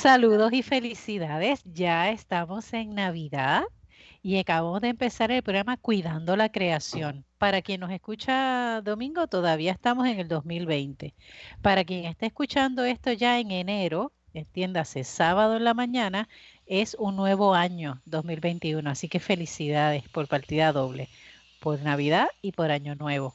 Saludos y felicidades. Ya estamos en Navidad y acabamos de empezar el programa Cuidando la Creación. Para quien nos escucha domingo, todavía estamos en el 2020. Para quien esté escuchando esto ya en enero, entiéndase, sábado en la mañana, es un nuevo año 2021. Así que felicidades por partida doble, por Navidad y por Año Nuevo.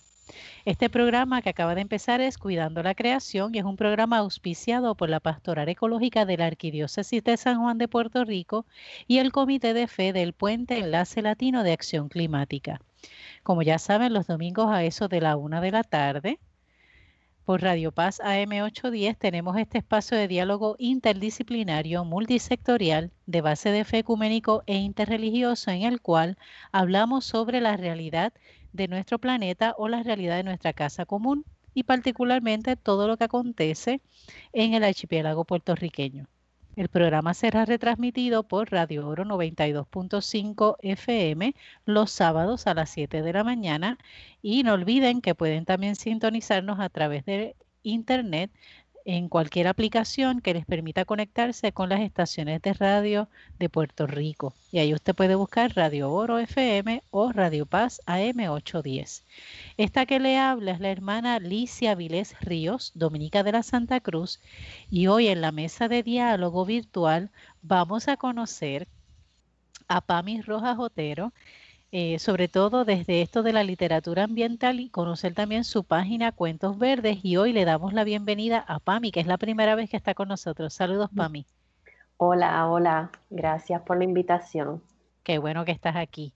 Este programa que acaba de empezar es Cuidando la Creación y es un programa auspiciado por la Pastoral Ecológica de la Arquidiócesis de San Juan de Puerto Rico y el Comité de Fe del Puente Enlace Latino de Acción Climática. Como ya saben, los domingos a eso de la una de la tarde, por Radio Paz AM810 tenemos este espacio de diálogo interdisciplinario, multisectorial, de base de fe ecuménico e interreligioso, en el cual hablamos sobre la realidad de nuestro planeta o la realidad de nuestra casa común y particularmente todo lo que acontece en el archipiélago puertorriqueño. El programa será retransmitido por Radio Oro 92.5 FM los sábados a las 7 de la mañana y no olviden que pueden también sintonizarnos a través de internet en cualquier aplicación que les permita conectarse con las estaciones de radio de Puerto Rico. Y ahí usted puede buscar Radio Oro FM o Radio Paz AM810. Esta que le habla es la hermana Licia Vilés Ríos, Dominica de la Santa Cruz, y hoy en la mesa de diálogo virtual vamos a conocer a Pami Rojas Otero. Eh, sobre todo desde esto de la literatura ambiental y conocer también su página Cuentos Verdes. Y hoy le damos la bienvenida a Pami, que es la primera vez que está con nosotros. Saludos, mm. Pami. Hola, hola. Gracias por la invitación. Qué bueno que estás aquí.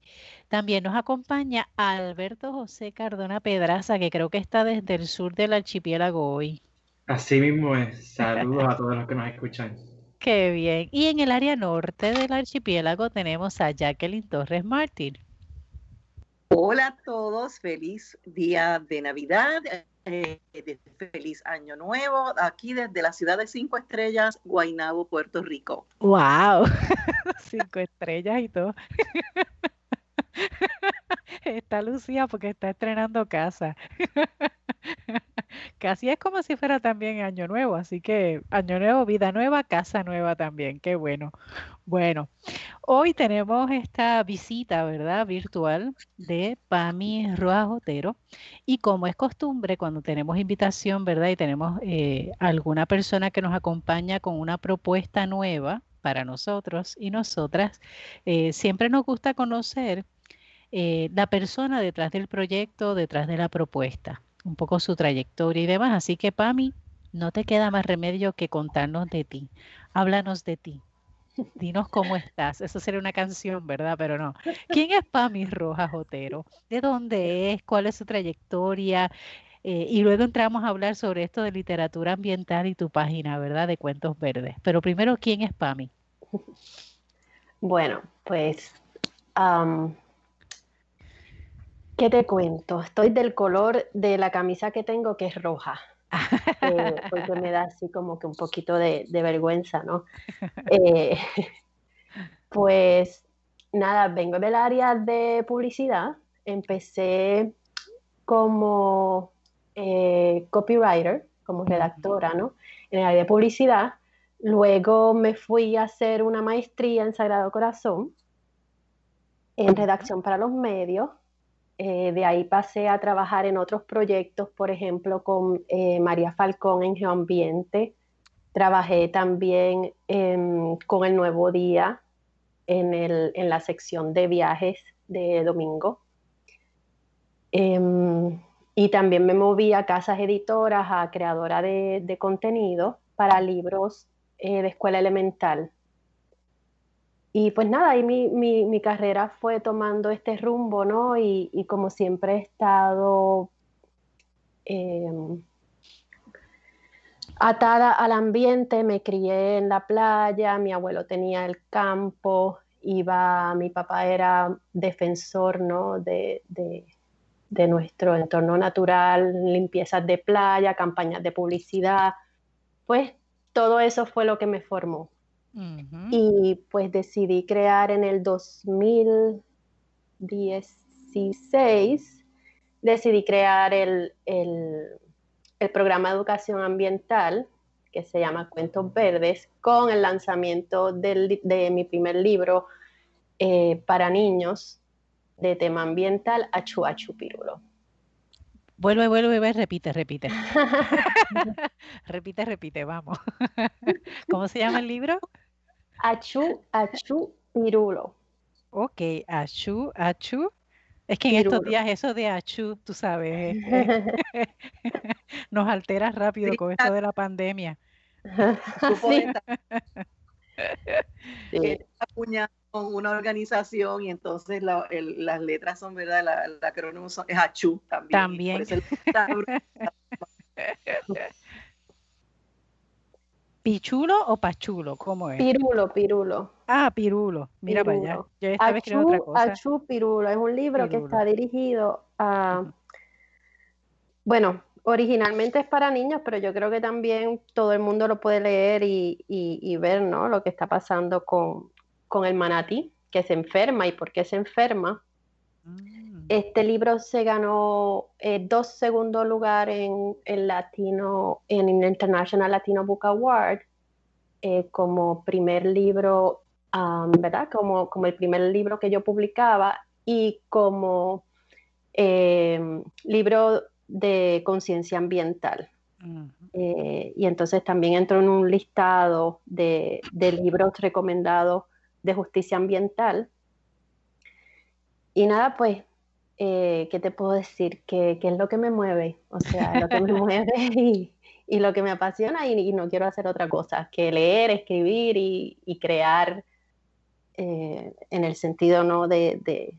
También nos acompaña Alberto José Cardona Pedraza, que creo que está desde el sur del archipiélago hoy. Así mismo es. Saludos a todos los que nos escuchan. Qué bien. Y en el área norte del archipiélago tenemos a Jacqueline Torres Martín. Hola a todos, feliz día de Navidad, eh, feliz año nuevo, aquí desde la ciudad de Cinco Estrellas, Guaynabo, Puerto Rico. ¡Wow! Cinco estrellas y todo. Está Lucía porque está estrenando casa. Casi es como si fuera también Año Nuevo, así que Año Nuevo, vida nueva, casa nueva también, qué bueno. Bueno, hoy tenemos esta visita, ¿verdad? Virtual de Pami Otero y como es costumbre, cuando tenemos invitación, ¿verdad? Y tenemos eh, alguna persona que nos acompaña con una propuesta nueva para nosotros y nosotras, eh, siempre nos gusta conocer eh, la persona detrás del proyecto, detrás de la propuesta un poco su trayectoria y demás. Así que, Pami, no te queda más remedio que contarnos de ti. Háblanos de ti. Dinos cómo estás. Eso sería una canción, ¿verdad? Pero no. ¿Quién es Pami Rojas Otero? ¿De dónde es? ¿Cuál es su trayectoria? Eh, y luego entramos a hablar sobre esto de literatura ambiental y tu página, ¿verdad? De Cuentos Verdes. Pero primero, ¿quién es Pami? Bueno, pues ¿Qué te cuento? Estoy del color de la camisa que tengo, que es roja. Eh, porque me da así como que un poquito de, vergüenza, ¿no? Eh, pues nada, vengo del área de publicidad. Empecé como eh, copywriter, como redactora, ¿no? En el área de publicidad. Luego me fui a hacer una maestría en Sagrado Corazón, en redacción para los medios eh, de ahí pasé a trabajar en otros proyectos, por ejemplo, con eh, María Falcón en Geoambiente. Trabajé también con El Nuevo Día en, la sección de viajes de domingo. Em, y también me moví a casas editoras, a creadora de, de contenido para libros eh, de escuela elemental. Y pues nada, ahí mi, mi, carrera fue tomando este rumbo, ¿no? Y, como siempre he estado em, atada al ambiente, me crié en la playa, mi abuelo tenía el campo, iba, mi papá era defensor, ¿no? De, de nuestro entorno natural, limpiezas de playa, campañas de publicidad, pues todo eso fue lo que me formó. Y pues decidí crear en el 2016, decidí crear el, programa de educación ambiental que se llama Cuentos Verdes, con el lanzamiento de mi primer libro eh, para niños de tema ambiental, Achu Achu Pirulo. Vuelve, vuelve, vuelve, repite, repite. repite, repite, vamos. ¿Cómo se llama el libro? Achu Achu Pirulo. Ok, Achu Achu. Es que en estos días eso de Achu, tú sabes, nos altera rápido con esto de la pandemia. Sí. sí una organización y entonces las letras son, ¿verdad? La, la acrónimo es ACHU también. También. ¿Pichulo o pachulo? ¿Cómo es? Pirulo, pirulo. Ah, pirulo. Mira para allá. Yo otra cosa. Achu Pirulo es un libro que está dirigido a... Bueno, originalmente es para niños, pero yo creo que también todo el mundo lo puede leer y, y ver, ¿no? Lo que está pasando con, con el manatí, que se enferma y por qué se enferma. Mm. Este libro se ganó eh, dos segundos lugar en el Latino, en el International Latino Book Award, eh, como primer libro, ¿verdad? Como, como el primer libro que yo publicaba y como eh, libro de conciencia ambiental. y entonces también entró en un listado de, de libros recomendados de justicia ambiental. Y nada, pues, eh, ¿qué te puedo decir? ¿Qué, es lo que me mueve? O sea, lo que me mueve y, lo que me apasiona y, no quiero hacer otra cosa que leer, escribir y, crear eh, en el sentido ¿no? de,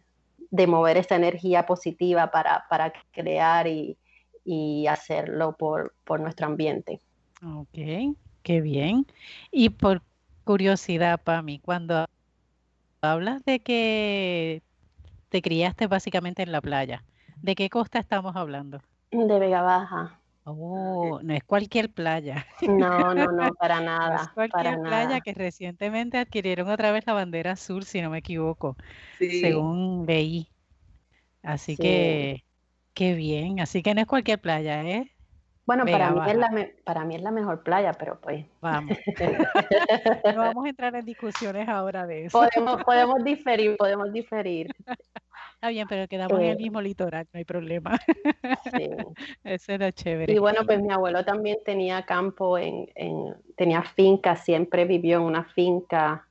mover esa energía positiva para, crear y, hacerlo por, por nuestro ambiente. Ok, qué bien. Y por curiosidad, Pami, cuando hablas de que te criaste básicamente en la playa, ¿de qué costa estamos hablando? De Vega Baja. Oh, no es cualquier playa. No, no, no, para nada. es cualquier playa que recientemente adquirieron otra vez la bandera azul, si no me equivoco, según leí. Así que, qué bien. Así que no es cualquier playa, ¿eh? Bueno, para mí, es la para mí es la mejor playa, pero pues. Vamos. no vamos a entrar en discusiones ahora de eso. Podemos, podemos diferir, podemos diferir. Está bien, pero quedamos en el eh, mismo litoral, no hay problema. Sí. Eso era chévere. Y bueno, pues mi abuelo también tenía campo, en, en tenía finca, siempre vivió en una finca.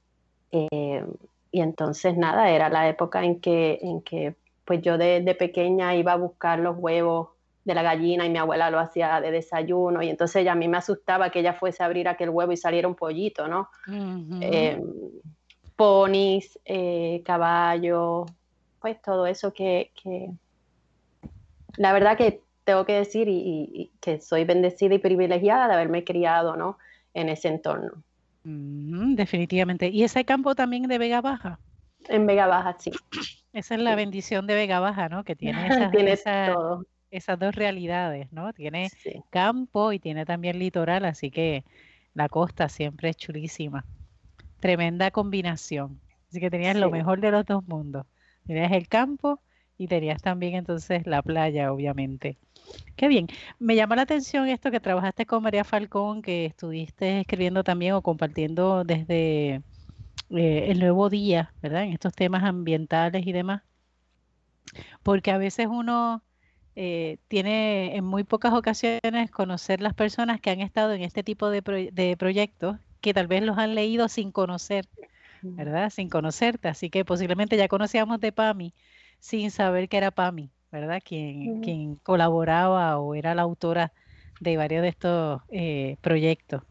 Eh, y entonces, nada, era la época en que, en que pues yo de, de pequeña iba a buscar los huevos de la gallina y mi abuela lo hacía de desayuno y entonces ya a mí me asustaba que ella fuese a abrir aquel huevo y saliera un pollito, ¿no? Em, ponis, eh, caballo, pues todo eso que, la verdad que tengo que decir y, que soy bendecida y privilegiada de haberme criado, ¿no? En ese entorno. definitivamente. ¿Y ese campo también de Vega Baja? En Vega Baja, sí. Esa es la bendición de Vega Baja, ¿no? Que tiene, esa, todo esas dos realidades, ¿no? Tiene campo y tiene también litoral, así que la costa siempre es chulísima. Tremenda combinación. Así que tenías lo mejor de los dos mundos. Tenías el campo y tenías también entonces la playa, obviamente. Qué bien. Me llama la atención esto que trabajaste con María Falcón, que estuviste escribiendo también o compartiendo desde eh, el nuevo día, ¿verdad? En estos temas ambientales y demás. Porque a veces uno eh, tiene en muy pocas ocasiones conocer las personas que han estado en este tipo de, proyectos que tal vez los han leído sin conocer, ¿verdad? Sin conocerte. Así que posiblemente ya conocíamos de PAMI sin saber que era PAMI, ¿verdad? Quien, quien colaboraba o era la autora de varios de estos eh, proyectos.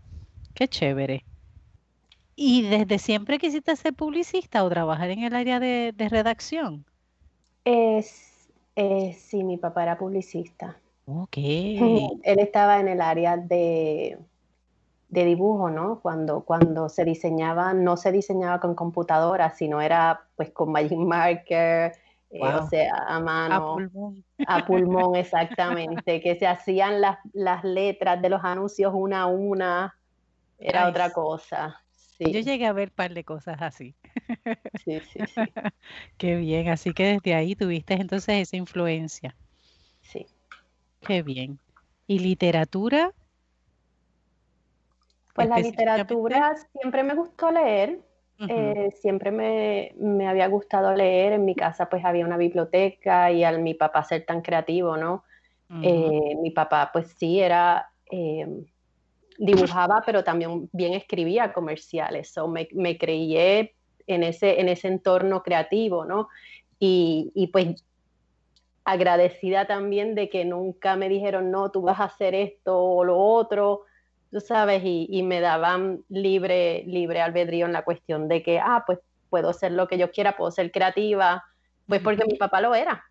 Qué chévere. ¿Y desde siempre quisiste ser publicista o trabajar en el área de, de redacción? Es eh, sí, mi papá era publicista. Ok. Él estaba en el área de, de dibujo, ¿no? Cuando, cuando se diseñaba, no se diseñaba con computadora, sino era pues con Magic Marker, eh, o sea, a mano. A pulmón. A pulmón, exactamente. que se hacían las, las, letras de los anuncios una a una. Era otra cosa. Yo llegué a ver un par de cosas así. Sí, sí, sí. Qué bien, así que desde ahí tuviste entonces esa influencia. Sí. Qué bien. ¿Y literatura? Pues la literatura siempre me gustó leer, eh, siempre me, me, había gustado leer. En mi casa pues había una biblioteca y al mi papá ser tan creativo, ¿no? Eh, mi papá pues sí era, em, dibujaba, pero también bien escribía comerciales. So me, me creí en ese, en ese entorno creativo, ¿no? Y, y pues agradecida también de que nunca me dijeron, no, tú vas a hacer esto o lo otro, tú sabes, y, me daban libre, libre albedrío en la cuestión de que, ah, pues puedo ser lo que yo quiera, puedo ser creativa, pues porque mi papá lo era.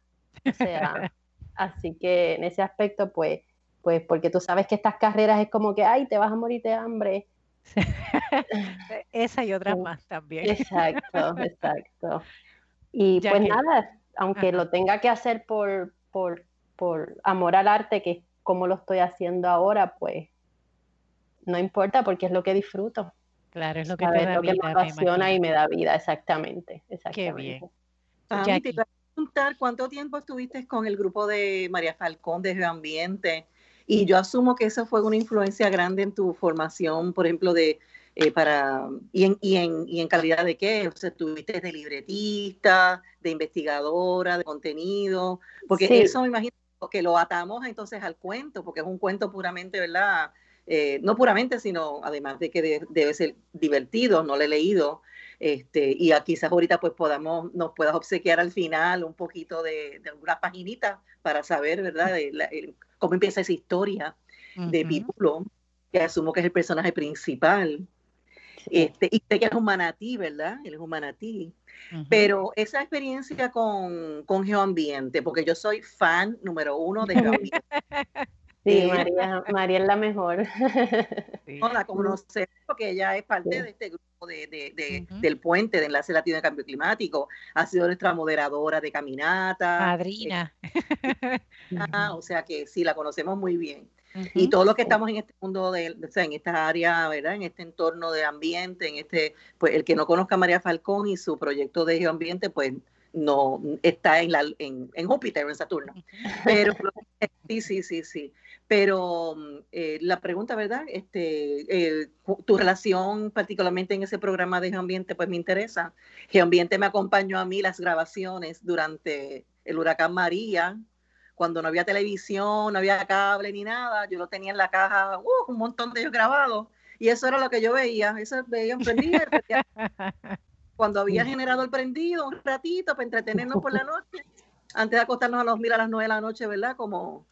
O sea, así que en ese aspecto, pues, pues porque tú sabes que estas carreras es como que, ay, te vas a morir de hambre. Esa y otras más también. Exacto, exacto. Y pues nada, aunque lo tenga que hacer por, por, por amor al arte, que es como lo estoy haciendo ahora, pues no importa porque es lo que disfruto. Claro, es lo que, me, apasiona y me da vida, exactamente. Qué bien. te iba a preguntar cuánto tiempo estuviste con el grupo de María Falcón de Geoambiente y yo asumo que eso fue una influencia grande en tu formación, por ejemplo, de eh, para, y en, y, en, y en calidad de qué, o sea, estuviste de libretista, de investigadora, de contenido, porque eso me imagino que lo atamos entonces al cuento, porque es un cuento puramente, ¿verdad? Eh, no puramente, sino además de que debe ser divertido, no lo he leído, este, y quizás ahorita pues podamos, nos puedas obsequiar al final un poquito de, de algunas paginitas para saber, ¿verdad?, cómo empieza esa historia de Pípulo, que asumo que es el personaje principal. Este, y sé que es un manatí, ¿verdad? Él es un manatí. Pero esa experiencia con, con Geoambiente, porque yo soy fan número uno de Geoambiente. Sí, María, María es la mejor. No la conocemos porque ella es parte de este grupo de, de, del puente de Enlace Latino de Cambio Climático. Ha sido nuestra moderadora de caminata. Madrina. o sea que sí, la conocemos muy bien. Y todos los que estamos en este mundo, de, o sea, en esta área, ¿verdad? En este entorno de ambiente, en este, pues el que no conozca a María Falcón y su proyecto de geoambiente, pues no está en, la, en, en Júpiter, en Saturno. Pero sí, sí, sí, sí. Pero eh, la pregunta, ¿verdad? Este, eh, tu relación particularmente en ese programa de Geoambiente, pues me interesa. Geoambiente me acompañó a mí las grabaciones durante el huracán María, cuando no había televisión, no había cable ni nada, yo lo tenía en la caja, uh, un montón de ellos grabados, y eso era lo que yo veía, eso veía prendido, cuando había generado el prendido un ratito para entretenernos por la noche, antes de acostarnos a los mil a las nueve de la noche, ¿verdad? Como,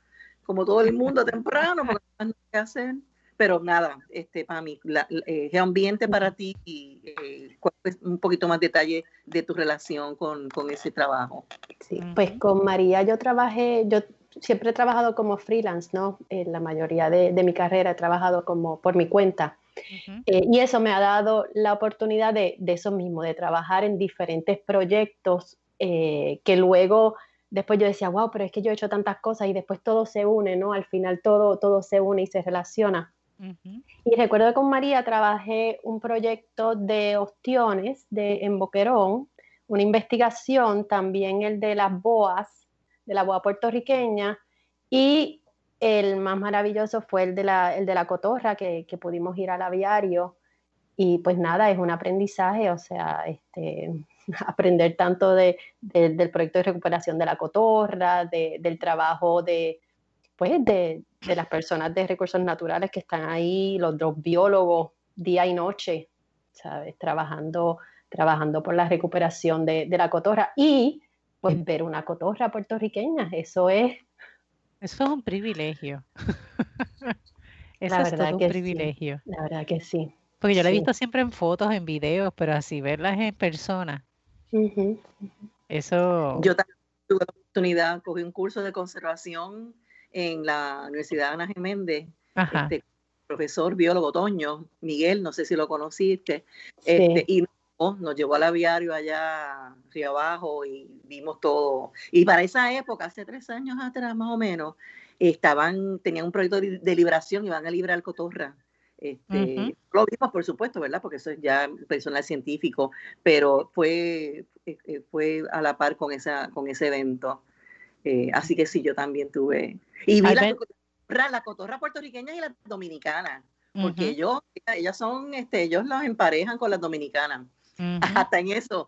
como todo el mundo temprano, porque no hay que hacer. Pero nada, este, para mí, el eh, ambiente para ti y eh, un poquito más detalle de tu relación con, con ese trabajo. Sí, pues con María yo trabajé, yo siempre he trabajado como freelance, ¿no? En la mayoría de, de mi carrera he trabajado como por mi cuenta. Eh, y eso me ha dado la oportunidad de, de, eso mismo, de trabajar en diferentes proyectos que luego después yo decía, wow, pero es que yo he hecho tantas cosas y después todo se une, ¿no? Al final todo, todo se une y se relaciona. Y recuerdo que con María trabajé un proyecto de ostiones de, en Boquerón, una investigación, también el de las boas, de la boa puertorriqueña, y el más maravilloso fue el de la, el de la cotorra, que, que pudimos ir al aviario. Y pues nada, es un aprendizaje, o sea, este, aprender tanto de, del proyecto de recuperación de la cotorra, del trabajo de, pues, de, las personas de recursos naturales que están ahí, los dos biólogos, día y noche, ¿sabes? Trabajando, trabajando por la recuperación de, la cotorra y pues ver una cotorra puertorriqueña, eso es... Eso es un privilegio. eso es todo un privilegio. La verdad que sí. Porque yo la he visto siempre en fotos, en videos, pero así verlas en persona. Eso. Yo también tuve la oportunidad, cogí un curso de conservación en la Universidad Ana Geméndez, este, profesor biólogo Toño, Miguel, no sé si lo conociste, este, y nos llevó al aviario allá río abajo y vimos todo. Y para esa época, hace tres años atrás más o menos, estaban, tenían un proyecto de liberación y van a librar cotorra. Este, Lo vimos, por supuesto, ¿verdad? Porque eso es ya personal científico, pero fue, eh, eh, fue a la par con, esa, con ese evento. Eh, así que sí, yo también tuve. Y vi la, la, cotorra puertorriqueña y la dominicana, porque ellos, ellas son, este, ellos los emparejan con las dominicanas. Hasta en eso.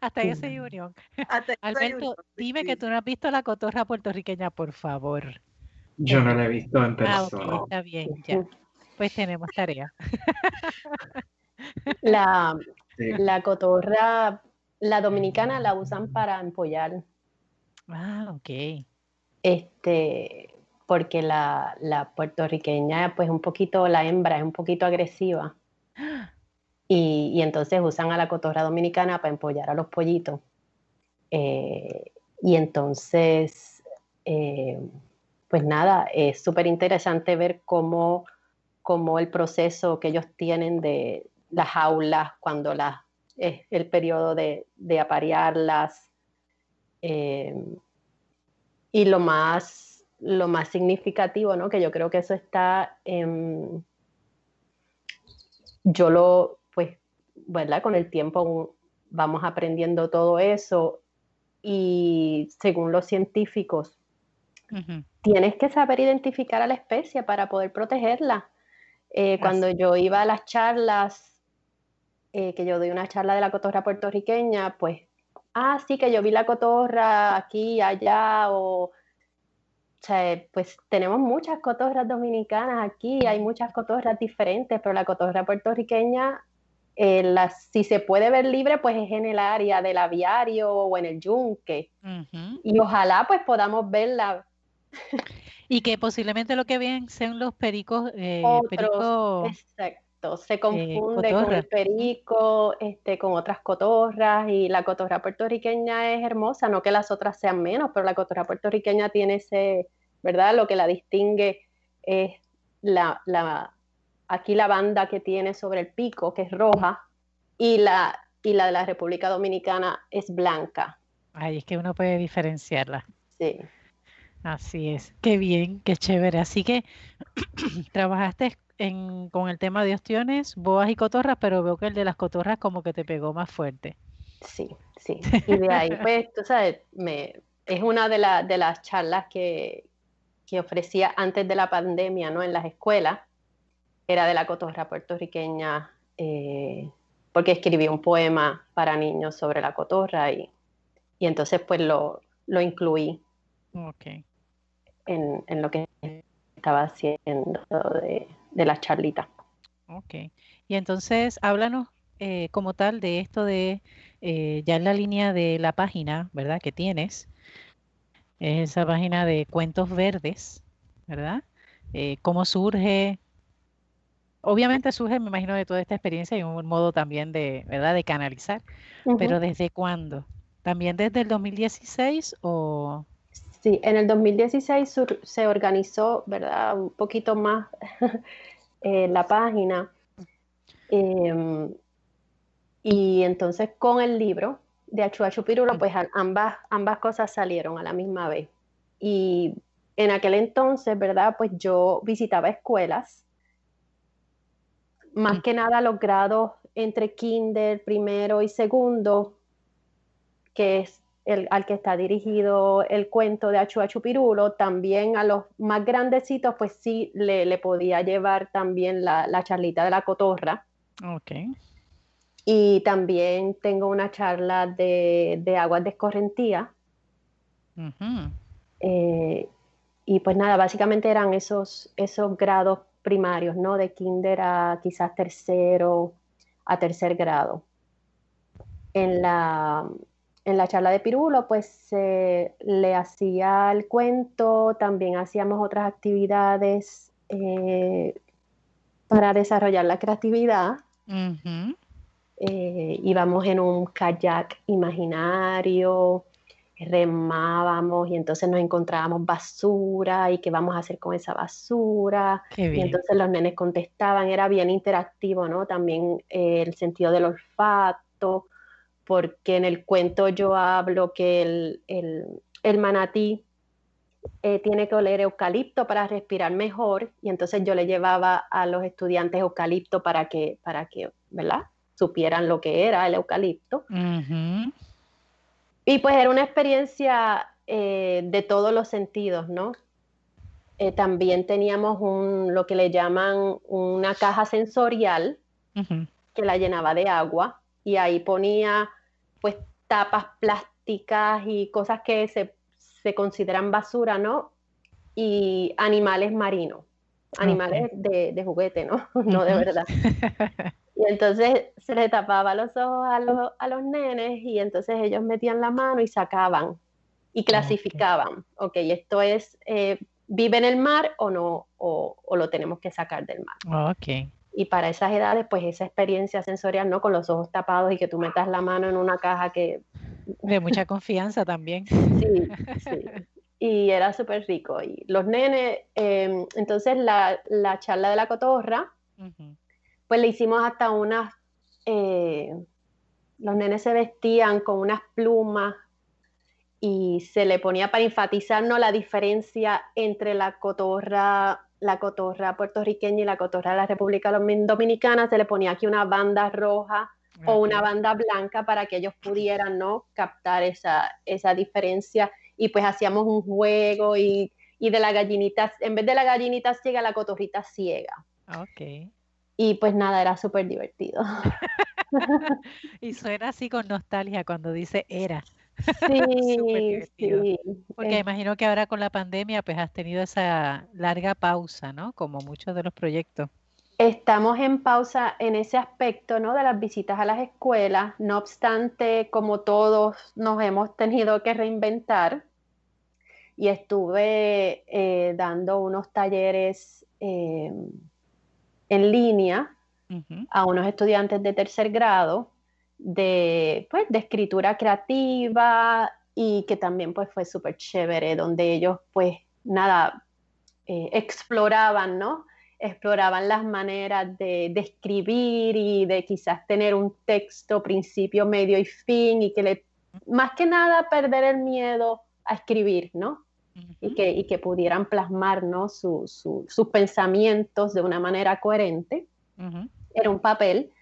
Hasta, en esa unión. Alberto, dime que tú no has visto la cotorra puertorriqueña, por favor. Yo no la he visto en ah, persona. está bien, ya. Pues tenemos tarea. La, la cotorra, la dominicana la usan para empollar. Ah, ok. Este, porque la, la puertorriqueña, pues un poquito, la hembra es un poquito agresiva. Y, y, entonces usan a la cotorra dominicana para empollar a los pollitos. Eh, y entonces, eh, pues nada, es súper interesante ver cómo, cómo, el proceso que ellos tienen de las jaulas, cuando las, es el periodo de, de aparearlas. Eh, y lo más, lo más significativo, ¿no? que yo creo que eso está, yo lo, pues, ¿verdad? Con el tiempo vamos aprendiendo todo eso y según los científicos, tienes que saber identificar a la especie para poder protegerla. Eh, cuando yo iba a las charlas, eh, que yo doy una charla de la cotorra puertorriqueña, pues, ah, sí, que yo vi la cotorra aquí, allá, o, o sea, pues tenemos muchas cotorras dominicanas aquí, hay muchas cotorras diferentes, pero la cotorra puertorriqueña, eh, si se puede ver libre, pues es en el área del aviario o en el yunque. Y ojalá pues podamos verla y que posiblemente lo que ven sean los pericos. Eh, exacto, se eh, confunde con el perico, este, con otras cotorras, y la cotorra puertorriqueña es hermosa, no que las otras sean menos, pero la cotorra puertorriqueña tiene ese, ¿verdad? Lo que la distingue es la, la aquí la banda que tiene sobre el pico, que es roja, y la, y la de la República Dominicana es blanca. Ay, es que uno puede diferenciarla. Sí. Así es, qué bien, qué chévere. Así que trabajaste con el tema de ostiones, boas y cotorras, pero veo que el de las cotorras como que te pegó más fuerte. Sí, sí. Y de ahí, pues, tú sabes, me, es una de, de las charlas que, ofrecía antes de la pandemia, ¿no? En las escuelas, era de la cotorra puertorriqueña, eh, porque escribí un poema para niños sobre la cotorra y, y entonces pues lo, lo incluí. Okay en, lo que estaba haciendo de, la charlita. Ok. Y entonces, háblanos eh, como tal de esto de, eh, ya en la línea de la página, ¿verdad? Que tienes, es esa página de cuentos verdes, ¿verdad? Eh, ¿Cómo surge? Obviamente surge, me imagino, de toda esta experiencia y un modo también de, ¿verdad? De canalizar. Pero ¿desde cuándo? ¿También desde el 2016 o...? Sí, en el 2016 se organizó, ¿verdad? Un poquito más eh, la página. Em, y entonces con el libro de Achuachu Pirulo, pues ambas, ambas cosas salieron a la misma vez. Y en aquel entonces, ¿verdad? Pues yo visitaba escuelas, más que nada los grados entre kinder, primero y segundo, que es al que está dirigido el cuento de Achu Pirulo, también a los más grandecitos, pues sí le, podía llevar también la, charlita de la cotorra. Ok. Y también tengo una charla de, aguas de escorrentía. Eh, y pues nada, básicamente eran esos, esos grados primarios, ¿no? De kinder a quizás tercero, a tercer grado. En la, en la charla de Pirulo, pues le hacía el cuento, también hacíamos otras actividades eh, para desarrollar la creatividad. Eh, íbamos en un kayak imaginario, remábamos y entonces nos encontrábamos basura y qué vamos a hacer con esa basura. Y entonces los nenes contestaban, era bien interactivo, ¿no? También eh, el sentido del olfato porque en el cuento yo hablo que el, manatí eh, tiene que oler eucalipto para respirar mejor y entonces yo le llevaba a los estudiantes eucalipto para que, para que ¿verdad? supieran lo que era el eucalipto. Y pues era una experiencia eh, de todos los sentidos, ¿no? eh, también teníamos un, lo que le llaman una caja sensorial que la llenaba de agua y ahí ponía pues tapas plásticas y cosas que se, se consideran basura, ¿no? Y animales marinos, animales de, de, juguete, ¿no? no de verdad. Y entonces se le tapaba los ojos a los, a los nenes y entonces ellos metían la mano y sacaban y clasificaban. Ok, esto es, eh, ¿vive en el mar o no? O, o, lo tenemos que sacar del mar. Ok. Y para esas edades, pues esa experiencia sensorial, ¿no? Con los ojos tapados y que tú metas la mano en una caja que... De mucha confianza también. Sí, sí. Y era súper rico. Y los nenes, em, entonces la, la, charla de la cotorra, pues le hicimos hasta unas, eh, los nenes se vestían con unas plumas y se le ponía para enfatizarnos la diferencia entre la cotorra, la cotorra puertorriqueña y la cotorra de la República Dominicana, se le ponía aquí una banda roja o una banda blanca para que ellos pudieran ¿no? captar esa, esa diferencia y pues hacíamos un juego y, y de la gallinita, en vez de la gallinita ciega, la cotorrita ciega. Ok. Y pues nada, era súper divertido. y suena así con nostalgia cuando dice era. Sí, sí. Porque imagino que ahora con la pandemia pues has tenido esa larga pausa, ¿no? Como muchos de los proyectos. Estamos en pausa en ese aspecto, ¿no? De las visitas a las escuelas. No obstante, como todos nos hemos tenido que reinventar y estuve eh, dando unos talleres eh, en línea a unos estudiantes de tercer grado de, pues, de escritura creativa y que también pues fue súper chévere, donde ellos pues nada, eh, exploraban, ¿no? Exploraban las maneras de, de, escribir y de quizás tener un texto, principio, medio y fin, y que le, más que nada perder el miedo a escribir, ¿no? y, que, y, que, pudieran plasmar ¿no? su, sus pensamientos de una manera coherente. Era un papel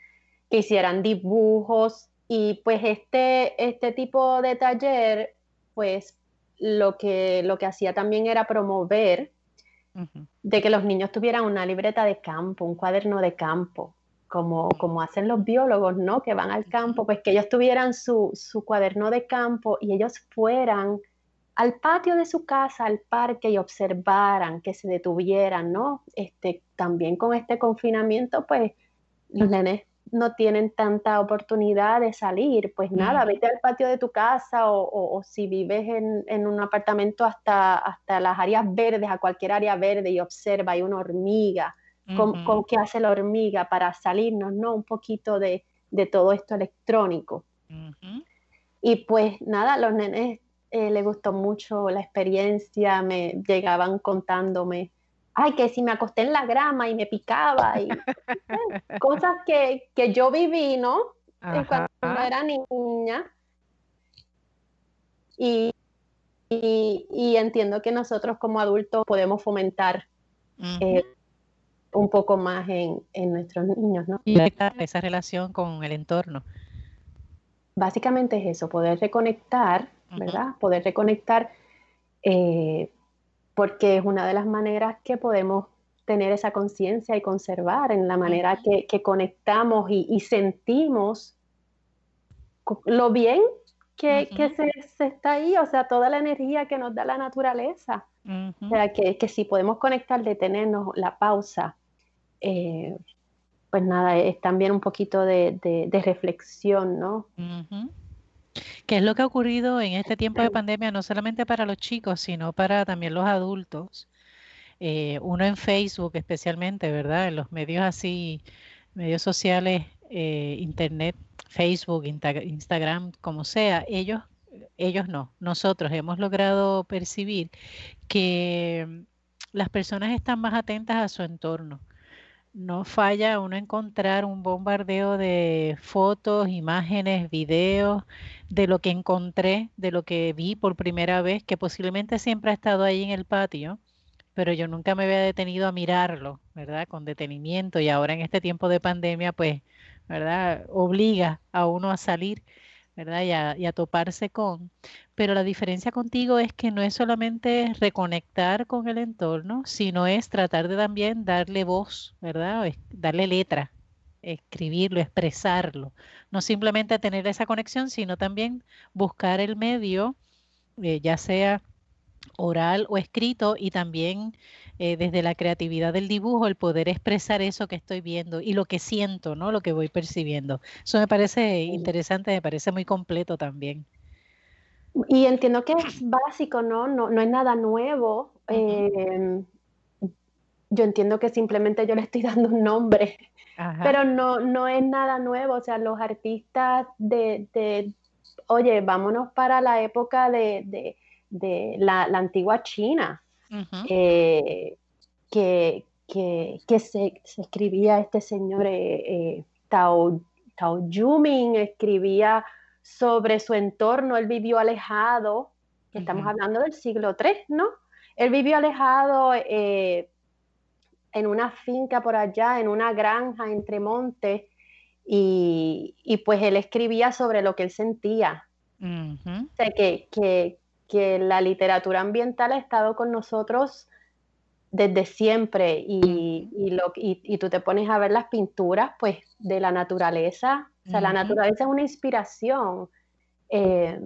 que hicieran dibujos y pues este, este tipo de taller, pues lo que, lo que hacía también era promover de que los niños tuvieran una libreta de campo, un cuaderno de campo, como, como hacen los biólogos, ¿no? Que van al campo, pues que ellos tuvieran su, su cuaderno de campo y ellos fueran al patio de su casa, al parque y observaran, que se detuvieran, ¿no? Este, también con este confinamiento, pues los nenes no tienen tanta oportunidad de salir, pues nada, vete al patio de tu casa o, si vives en, un apartamento hasta, hasta las áreas verdes, a cualquier área verde y observa, hay una hormiga, ¿con, qué hace la hormiga para salirnos, ¿no? Un poquito de, todo esto electrónico. Y pues nada, los nenes eh, le gustó mucho la experiencia, me llegaban contándome, ay, que si me acosté en la grama y me picaba, y cosas que, yo viví, ¿no? Cuando era niña. Y, y, entiendo que nosotros como adultos podemos fomentar eh, un poco más en, en, nuestros niños, ¿no? Y esa relación con el entorno. Básicamente es eso, poder reconectar ¿verdad? Poder reconectar, eh, porque es una de las maneras que podemos tener esa conciencia y conservar en la manera que, conectamos y, sentimos lo bien que, se, está ahí, o sea, toda la energía que nos da la naturaleza. O sea, que, si podemos conectar, detenernos, la pausa, eh, pues nada, es también un poquito de, reflexión, ¿no? ¿Qué es lo que ha ocurrido en este tiempo de pandemia, no solamente para los chicos, sino para también los adultos? Eh, uno en Facebook especialmente, ¿verdad? En los medios así, medios sociales, eh, Internet, Facebook, Instagram, como sea, ellos, ellos no, nosotros hemos logrado percibir que las personas están más atentas a su entorno no falla uno encontrar un bombardeo de fotos, imágenes, videos de lo que encontré, de lo que vi por primera vez, que posiblemente siempre ha estado ahí en el patio, pero yo nunca me había detenido a mirarlo, ¿verdad? Con detenimiento y ahora en este tiempo de pandemia, pues, ¿verdad? Obliga a uno a salir ¿verdad? Y a, toparse con. Pero la diferencia contigo es que no es solamente reconectar con el entorno, sino es tratar de también darle voz, ¿verdad? darle letra, escribirlo, expresarlo. No simplemente tener esa conexión, sino también buscar el medio, eh, ya sea oral o escrito, y también eh, desde la creatividad del dibujo, el poder expresar eso que estoy viendo y lo que siento, ¿no? Lo que voy percibiendo. Eso me parece interesante, me parece muy completo también. Y entiendo que es básico, ¿no? No, no es nada nuevo. Em, yo entiendo que simplemente yo le estoy dando un nombre, pero no, no es nada nuevo. O sea, los artistas de, oye, vámonos para la época de, la, la, antigua China. Eh, que, que, se, escribía este señor eh, eh, Tao, Tao Yumin, escribía sobre su entorno, él vivió alejado, estamos hablando del siglo III, ¿no? Él vivió alejado en una finca por allá, en una granja entre montes, y, pues él escribía sobre lo que él sentía. O sea, que, que, que la literatura ambiental ha estado con nosotros desde siempre y, lo, y, tú te pones a ver las pinturas pues de la naturaleza, o sea, la naturaleza es una inspiración. Eh,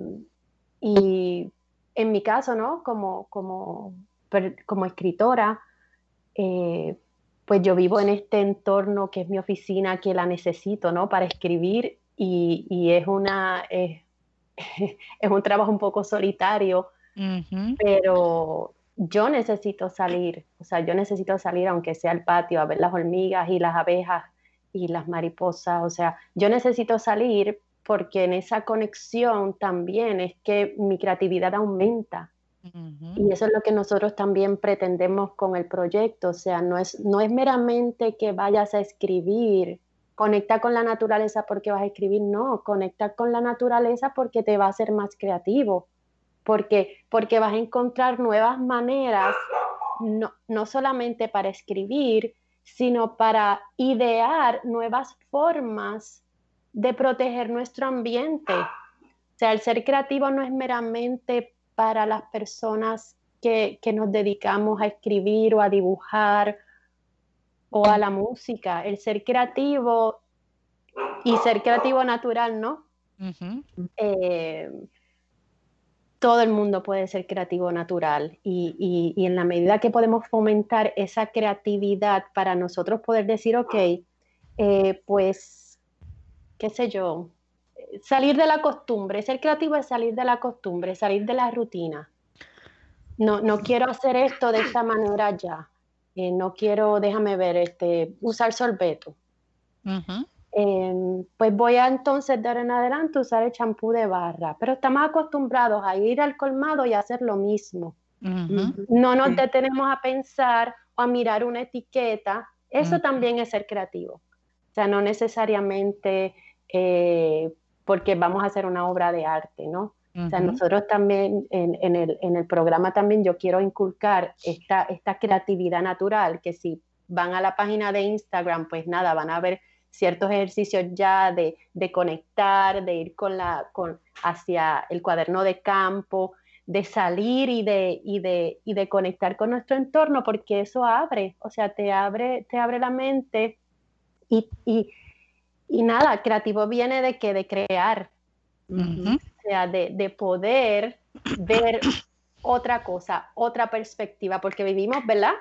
y en mi caso, ¿no? Como, como, como escritora, eh, pues yo vivo en este entorno que es mi oficina, que la necesito, ¿no? Para escribir y, es una, es un trabajo un poco solitario, pero yo necesito salir, o sea, yo necesito salir aunque sea al patio a ver las hormigas y las abejas y las mariposas, o sea, yo necesito salir porque en esa conexión también es que mi creatividad aumenta. Y eso es lo que nosotros también pretendemos con el proyecto, o sea, no es, no es meramente que vayas a escribir conecta con la naturaleza porque vas a escribir, no, conecta con la naturaleza porque te va a hacer más creativo, porque, porque vas a encontrar nuevas maneras, no, no solamente para escribir, sino para idear nuevas formas de proteger nuestro ambiente. O sea, el ser creativo no es meramente para las personas que, que nos dedicamos a escribir o a dibujar o a la música. El ser creativo y ser creativo natural, ¿no? Eh, todo el mundo puede ser creativo natural y, en la medida que podemos fomentar esa creatividad para nosotros poder decir, ok, eh, pues, qué sé yo, salir de la costumbre, ser creativo es salir de la costumbre, salir de la rutina. No, no quiero hacer esto de esta manera ya. Eh, no quiero, déjame ver, este, usar sorbeto. Em, pues voy a entonces de ahora en adelante usar el champú de barra, pero estamos acostumbrados a ir al colmado y hacer lo mismo. No nos detenemos a pensar o a mirar una etiqueta, eso también es ser creativo. O sea, no necesariamente eh, porque vamos a hacer una obra de arte, ¿no? O sea, nosotros también en, el, programa también yo quiero inculcar esta, esta creatividad natural, que si van a la página de Instagram, pues nada, van a ver ciertos ejercicios ya de, conectar, de ir con la, con, hacia el cuaderno de campo, de salir y de, y de, y de conectar con nuestro entorno, porque eso abre, o sea, te abre, te abre la mente y, y, nada, creativo viene de que de crear, sea, de, poder ver otra cosa, otra perspectiva, porque vivimos, ¿verdad?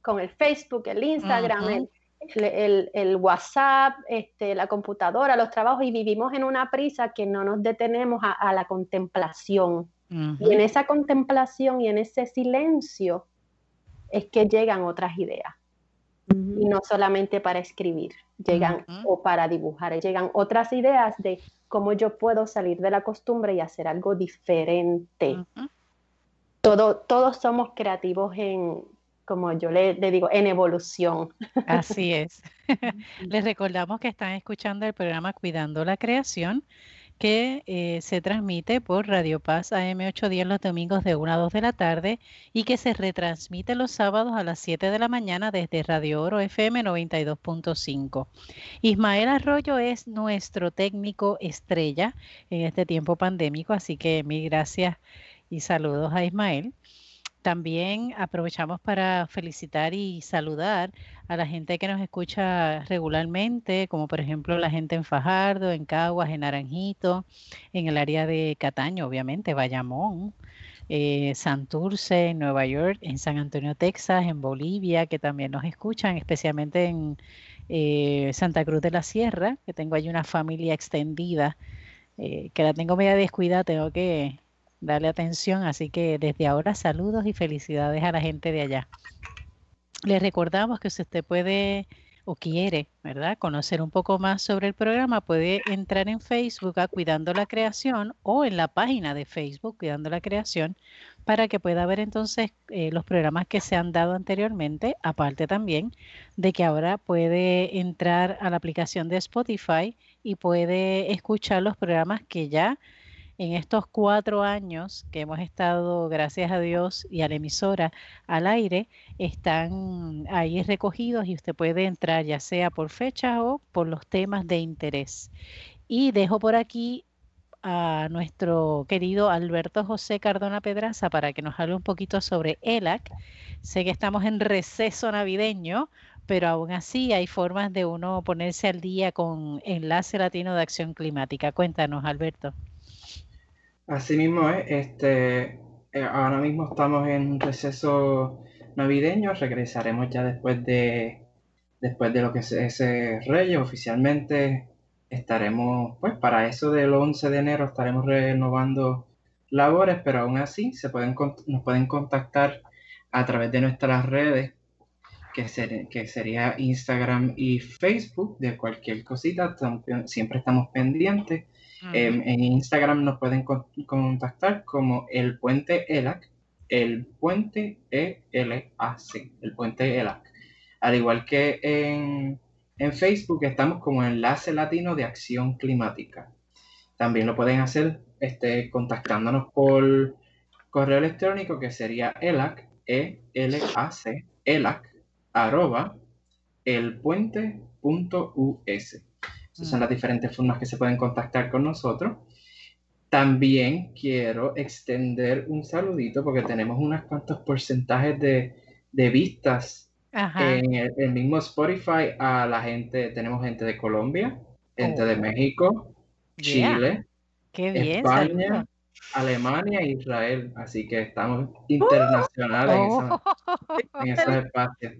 Con el Facebook, el Instagram, el, WhatsApp, este, la computadora, los trabajos, y vivimos en una prisa que no nos detenemos a, la contemplación. Y en esa contemplación y en ese silencio es que llegan otras ideas. Y no solamente para escribir, llegan o para dibujar, llegan otras ideas de cómo yo puedo salir de la costumbre y hacer algo diferente. Todo, todos somos creativos en, como yo le, digo, en evolución. Así es. Les recordamos que están escuchando el programa Cuidando la Creación que eh, se transmite por Radio Paz AM810 los domingos de 1 a 2 de la tarde y que se retransmite los sábados a las 7 de la mañana desde Radio Oro FM 92.5. Ismael Arroyo es nuestro técnico estrella en este tiempo pandémico, así que mil gracias y saludos a Ismael. También aprovechamos para felicitar y saludar a la gente que nos escucha regularmente, como por ejemplo la gente en Fajardo, en Caguas, en Naranjito, en el área de Cataño, obviamente, Bayamón, eh, Santurce, en Nueva York, en San Antonio, Texas, en Bolivia, que también nos escuchan, especialmente en eh, Santa Cruz de la Sierra, que tengo ahí una familia extendida, eh, que la tengo media descuidada, tengo que darle atención. Así que desde ahora saludos y felicidades a la gente de allá. Les recordamos que si usted puede o quiere, ¿verdad? Conocer un poco más sobre el programa, puede entrar en Facebook a Cuidando la Creación o en la página de Facebook Cuidando la Creación para que pueda ver entonces eh, los programas que se han dado anteriormente, aparte también de que ahora puede entrar a la aplicación de Spotify y puede escuchar los programas que ya en estos cuatro años que hemos estado, gracias a Dios y a la emisora, al aire, están ahí recogidos y usted puede entrar ya sea por fecha o por los temas de interés. Y dejo por aquí a nuestro querido Alberto José Cardona Pedraza para que nos hable un poquito sobre ELAC. Sé que estamos en receso navideño, pero aún así hay formas de uno ponerse al día con Enlace Latino de Acción Climática. Cuéntanos, Alberto. Así mismo es, este, eh, ahora mismo estamos en un receso navideño, regresaremos ya después de, después de lo que es ese Reyes, oficialmente estaremos, pues para eso del 11 de enero estaremos renovando labores, pero aún así se pueden, nos pueden contactar a través de nuestras redes, que, que sería Instagram y Facebook, de cualquier cosita, siempre estamos pendientes. Em, en Instagram nos pueden contactar como el puente ELAC, el puente E-L-A-C, el puente ELAC. Al igual que en, Facebook estamos como Enlace Latino de Acción Climática. También lo pueden hacer este, contactándonos por correo electrónico que sería ELAC, E-L-A-C, ELAC, arroba, elpuente.us. Esas son las diferentes formas que se pueden contactar con nosotros. También quiero extender un saludito porque tenemos unos cuantos porcentajes de, vistas en el, mismo Spotify a la gente. Tenemos gente de Colombia, gente de oh. México, Chile, España, Alemania e Israel. Así que estamos internacionales en esos oh. espacios.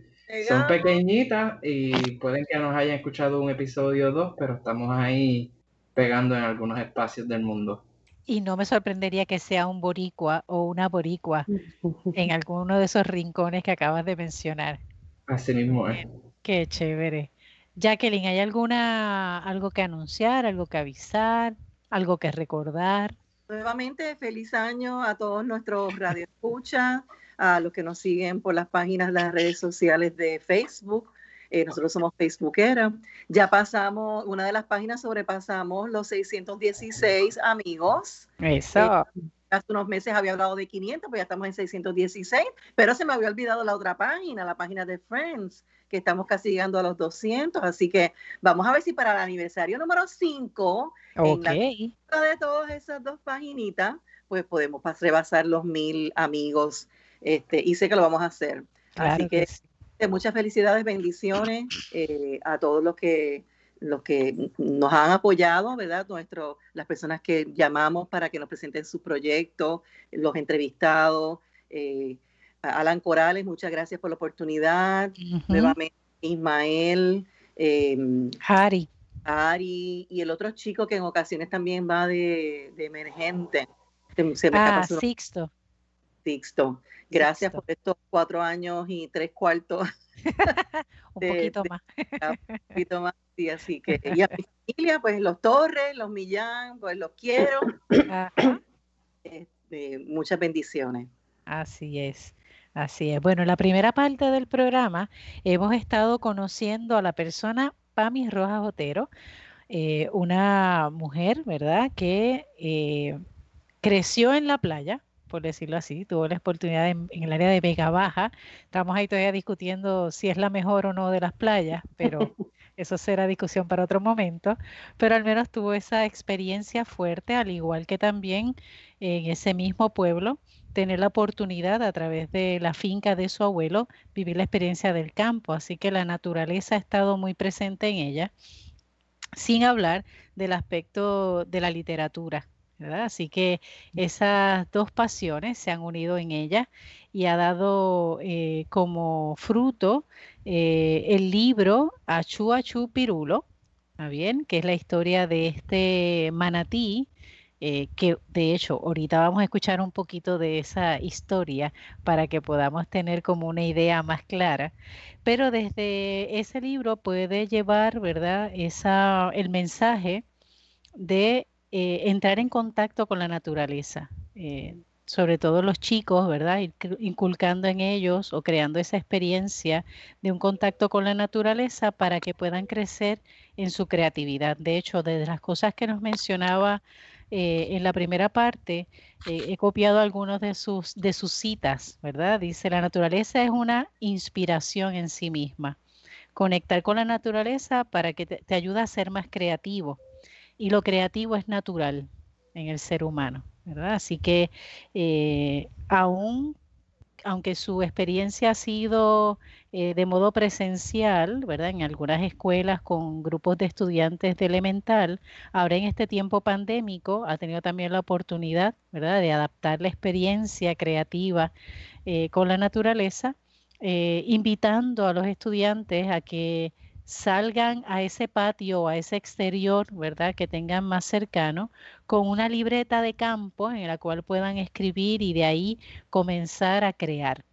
Son pequeñitas y pueden que nos hayan escuchado un episodio o dos, pero estamos ahí pegando en algunos espacios del mundo. Y no me sorprendería que sea un boricua o una boricua en alguno de esos rincones que acabas de mencionar. Así mismo es. Qué chévere. Jacqueline, ¿hay alguna algo que anunciar, algo que avisar, algo que recordar? Nuevamente, feliz año a todos nuestros radioescuchas a los que nos siguen por las páginas de las redes sociales de Facebook. Eh, nosotros somos Facebookera. Ya pasamos, una de las páginas sobrepasamos los 616 amigos. Eso. Eh, hace unos meses había hablado de 500, pues ya estamos en 616, pero se me había olvidado la otra página, la página de Friends, que estamos casi llegando a los 200, así que vamos a ver si para el aniversario número 5, en la de todas esas dos paginitas, pues podemos rebasar los mil amigos este, y sé que lo vamos a hacer. Así que, muchas felicidades, bendiciones eh, a todos los que los que nos han apoyado, ¿verdad? Nuestro, las personas que llamamos para que nos presenten sus proyectos, los entrevistados. Eh, Alan Corales, muchas gracias por la oportunidad. Nuevamente, Ismael. Eh, Ari. Ari y el otro chico que en ocasiones también va de, emergente. ah, Sixto. Sixto. Gracias por estos cuatro años y tres cuartos. un poquito más. un poquito más, sí, así que. Y a mi familia, pues los Torres, los Millán, pues los quiero. Este, muchas bendiciones. Así es. Así es. Bueno, la primera parte del programa hemos estado conociendo a la persona Pami Rojas Otero, eh, una mujer, ¿verdad? Que creció en la playa, por decirlo así, tuvo la oportunidad en, el área de Vega Baja. Estamos ahí todavía discutiendo si es la mejor o no de las playas, pero eso será discusión para otro momento. Pero al menos tuvo esa experiencia fuerte, al igual que también en ese mismo pueblo, tener la oportunidad a través de la finca de su abuelo, vivir la experiencia del campo. Así que la naturaleza ha estado muy presente en ella, sin hablar del aspecto de la literatura Así que esas dos pasiones se han unido en ella y ha dado eh, como fruto eh, el libro Achu Achu Pirulo, bien? Que es la historia de este manatí, eh, que de hecho ahorita vamos a escuchar un poquito de esa historia para que podamos tener como una idea más clara. Pero desde ese libro puede llevar, ¿verdad? El mensaje de eh, entrar en contacto con la naturaleza, eh, sobre todo los chicos, ¿verdad? inculcando en ellos o creando esa experiencia de un contacto con la naturaleza para que puedan crecer en su creatividad. De hecho, desde las cosas que nos mencionaba eh, en la primera parte, he copiado algunos de sus, de sus citas, ¿verdad? Dice, la naturaleza es una inspiración en sí misma. Conectar con la naturaleza para que te, te ayude a ser más creativo y lo creativo es natural en el ser humano, ¿verdad? Así que eh, aún, aunque su experiencia ha sido eh, de modo presencial, ¿verdad? En algunas escuelas con grupos de estudiantes de elemental, ahora en este tiempo pandémico ha tenido también la oportunidad, ¿verdad? De adaptar la experiencia creativa eh, con la naturaleza, invitando a los estudiantes a que salgan a ese patio o a ese exterior, ¿verdad? Que tengan más cercano, con una libreta de campo en la cual puedan escribir y de ahí comenzar a crear.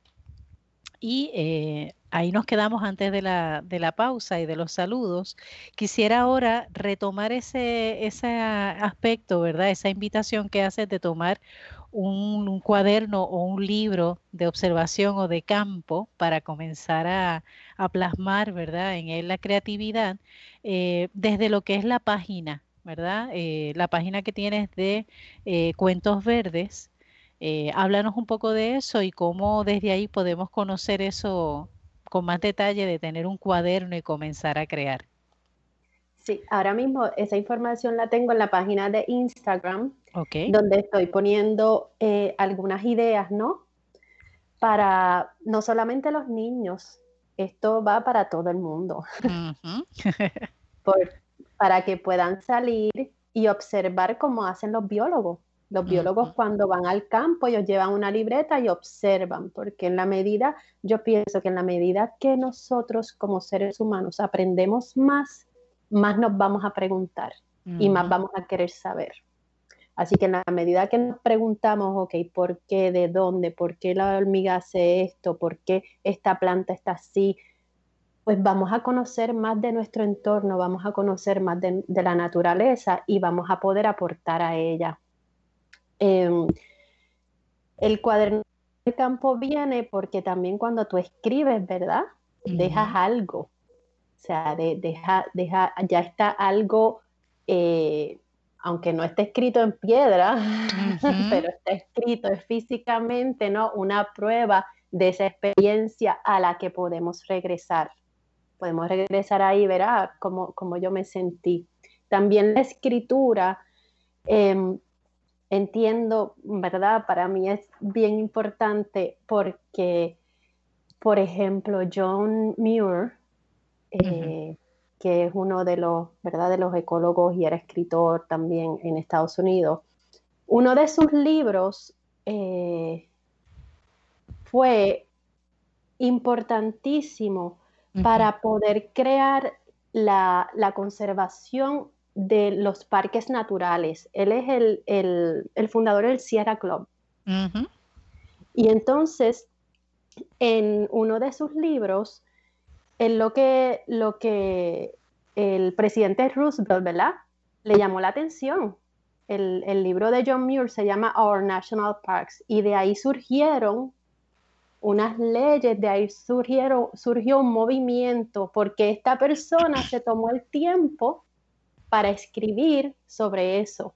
Y eh, ahí nos quedamos antes de la, de la, pausa y de los saludos. Quisiera ahora retomar ese, ese aspecto, ¿verdad? Esa invitación que haces de tomar un, cuaderno o un libro de observación o de campo para comenzar a, plasmar, ¿verdad? En él la creatividad eh, desde lo que es la página, ¿verdad? Eh, la página que tienes de eh, Cuentos Verdes. háblanos un poco de eso y cómo desde ahí podemos conocer eso con más detalle de tener un cuaderno y comenzar a crear. Sí, ahora mismo esa información la tengo en la página de Instagram, donde estoy poniendo eh, algunas ideas, ¿no? Para no solamente los niños, esto va para todo el mundo, para que puedan salir y observar cómo hacen los biólogos. Los biólogos cuando van al campo, ellos llevan una libreta y observan, porque en la medida, yo pienso que en la medida que nosotros como seres humanos aprendemos más, más nos vamos a preguntar y más vamos a querer saber. Así que en la medida que nos preguntamos, ok, ¿por qué? ¿De dónde? ¿Por qué la hormiga hace esto? ¿Por qué esta planta está así? Pues vamos a conocer más de nuestro entorno, vamos a conocer más de, la naturaleza y vamos a poder aportar a ella. Em, el cuaderno de campo viene porque también cuando tú escribes, ¿verdad? Dejas algo o sea, deja, deja, ya está algo, eh, aunque no esté escrito en piedra, pero está escrito físicamente, ¿no? Una prueba de esa experiencia a la que podemos regresar. Podemos regresar ahí, verá cómo, cómo yo me sentí. También la escritura, em, entiendo, ¿verdad? Para mí es bien importante porque, por ejemplo, John Muir, eh, que es uno de los, ¿verdad? de los ecólogos y era escritor también en Estados Unidos. Uno de sus libros eh, fue importantísimo para poder crear la, conservación de los parques naturales. Él es el, fundador del Sierra Club. Y entonces, en uno de sus libros, en lo que, lo que el presidente Roosevelt, ¿verdad? Le llamó la atención. El, libro de John Muir se llama Our National Parks y de ahí surgieron unas leyes, de ahí surgieron, surgió un movimiento porque esta persona se tomó el tiempo para escribir sobre eso.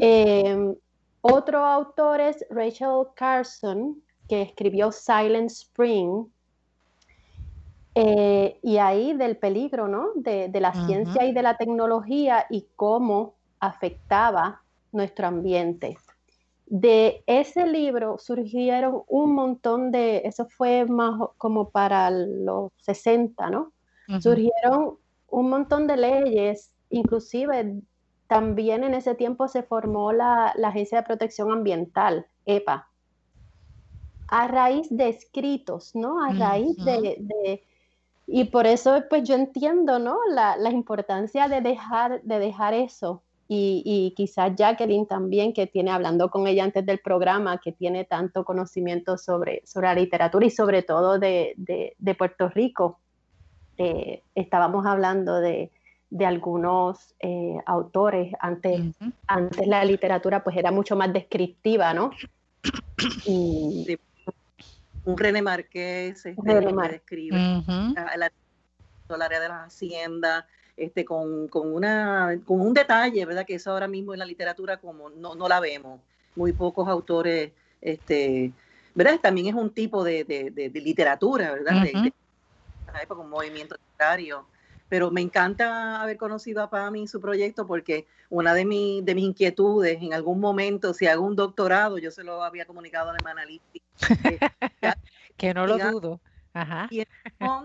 Em, otro autor es Rachel Carson, que escribió Silent Spring, eh, y ahí del peligro, ¿no? De, la ciencia y de la tecnología y cómo afectaba nuestro ambiente. De ese libro surgieron un montón de, eso fue más como para los 60, ¿no? Surgieron un montón de leyes, inclusive también en ese tiempo se formó la, Agencia de Protección Ambiental, EPA, a raíz de escritos, ¿no? A raíz de, y por eso pues yo entiendo, ¿no? La, importancia de dejar, de dejar eso. Y, y, quizás Jacqueline también, que tiene, hablando con ella antes del programa, que tiene tanto conocimiento sobre, sobre la literatura y sobre todo de, Puerto Rico. Eh, estábamos hablando de, algunos eh, autores, antes, antes la literatura pues era mucho más descriptiva, ¿no? Y, un René Marqués, este, que describe el área de las haciendas, este, con, una, con un detalle, ¿verdad? Que eso ahora mismo en la literatura como no, no la vemos. Muy pocos autores, este, ¿verdad? También es un tipo de, literatura, ¿verdad? de, un movimiento literario. Pero me encanta haber conocido a Pami y su proyecto porque una de, de mis inquietudes en algún momento, si hago un doctorado, yo se lo había comunicado a la hermana que no lo dudo. Ajá. Y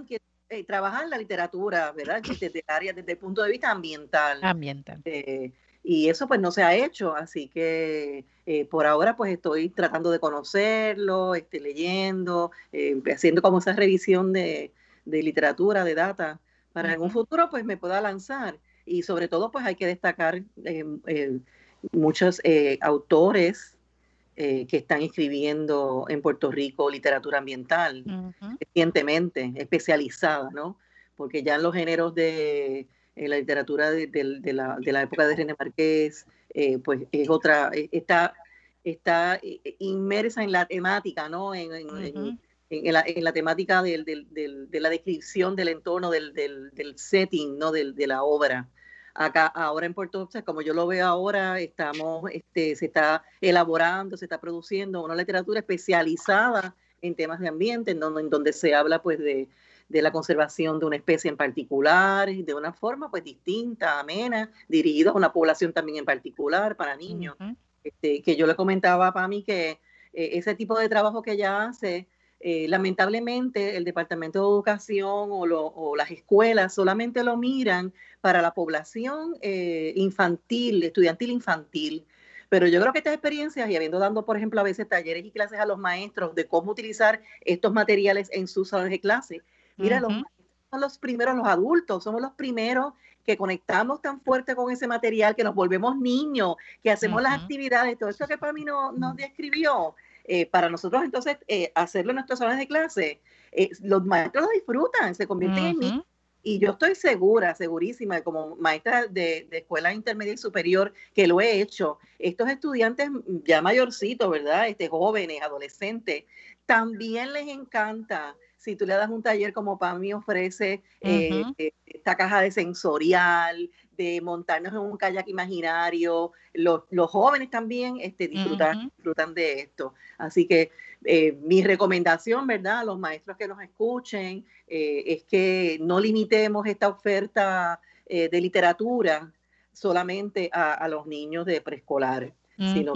que eh, trabajar en la literatura, ¿verdad? Desde, área, desde el punto de vista ambiental. Ambiental. Eh, y eso pues no se ha hecho, así que eh, por ahora pues estoy tratando de conocerlo, este, leyendo, haciendo como esa revisión de, literatura, de data, para en un futuro pues me pueda lanzar. Y sobre todo pues hay que destacar muchos autores eh, que están escribiendo en Puerto Rico literatura ambiental recientemente, especializada, ¿no? Porque ya en los géneros de la literatura de, la, época de René Marqués, eh, pues es otra, e, está, está eh, inmersa en la temática, ¿no? En, la, temática de la descripción del entorno, del, setting, ¿no? de la obra acá ahora en Puerto Rico, como yo lo veo ahora, estamos, este, se está elaborando, se está produciendo una literatura especializada en temas de ambiente, en donde, en donde se habla pues de, la conservación de una especie en particular, de una forma pues distinta, amena, dirigida a una población también en particular, para niños. este, que yo le comentaba a mí que eh, ese tipo de trabajo que ella hace, eh, lamentablemente el Departamento de Educación o, las escuelas solamente lo miran para la población eh, infantil, estudiantil infantil. Pero yo creo que estas experiencias, y habiendo dado, por ejemplo, a veces talleres y clases a los maestros de cómo utilizar estos materiales en sus salones de clase, mira, los maestros son los primeros, los adultos, somos los primeros que conectamos tan fuerte con ese material, que nos volvemos niños, que hacemos las actividades, todo eso que para mí no, nos describió. Eh, para nosotros entonces eh, hacerlo en nuestros salones de clase, eh, los maestros lo disfrutan, se convierten en mí. Y yo estoy segura, segurísima, como maestra de, escuela intermedia y superior, que lo he hecho. Estos estudiantes ya mayorcitos, ¿verdad? Este, jóvenes, adolescentes, también les encanta si tú le das un taller como PAMI ofrece esta caja de sensorial, de montarnos en un kayak imaginario. Los, jóvenes también este, disfrutan, disfrutan de esto. Así que eh, mi recomendación, ¿verdad? A los maestros que nos escuchen eh, es que no limitemos esta oferta eh, de literatura solamente a, los niños de preescolar. Sino,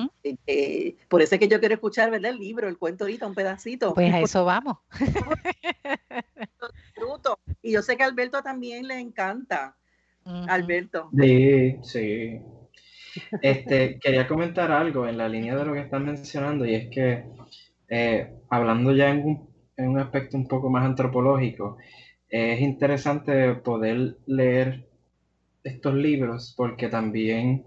por eso es que yo quiero escuchar, ¿verdad? El libro, el cuento ahorita, un pedacito. Pues a eso vamos. y yo sé que a Alberto también le encanta. Alberto. Sí, sí. Este, quería comentar algo en la línea de lo que están mencionando y es que eh, hablando ya en un, aspecto un poco más antropológico, es interesante poder leer estos libros porque también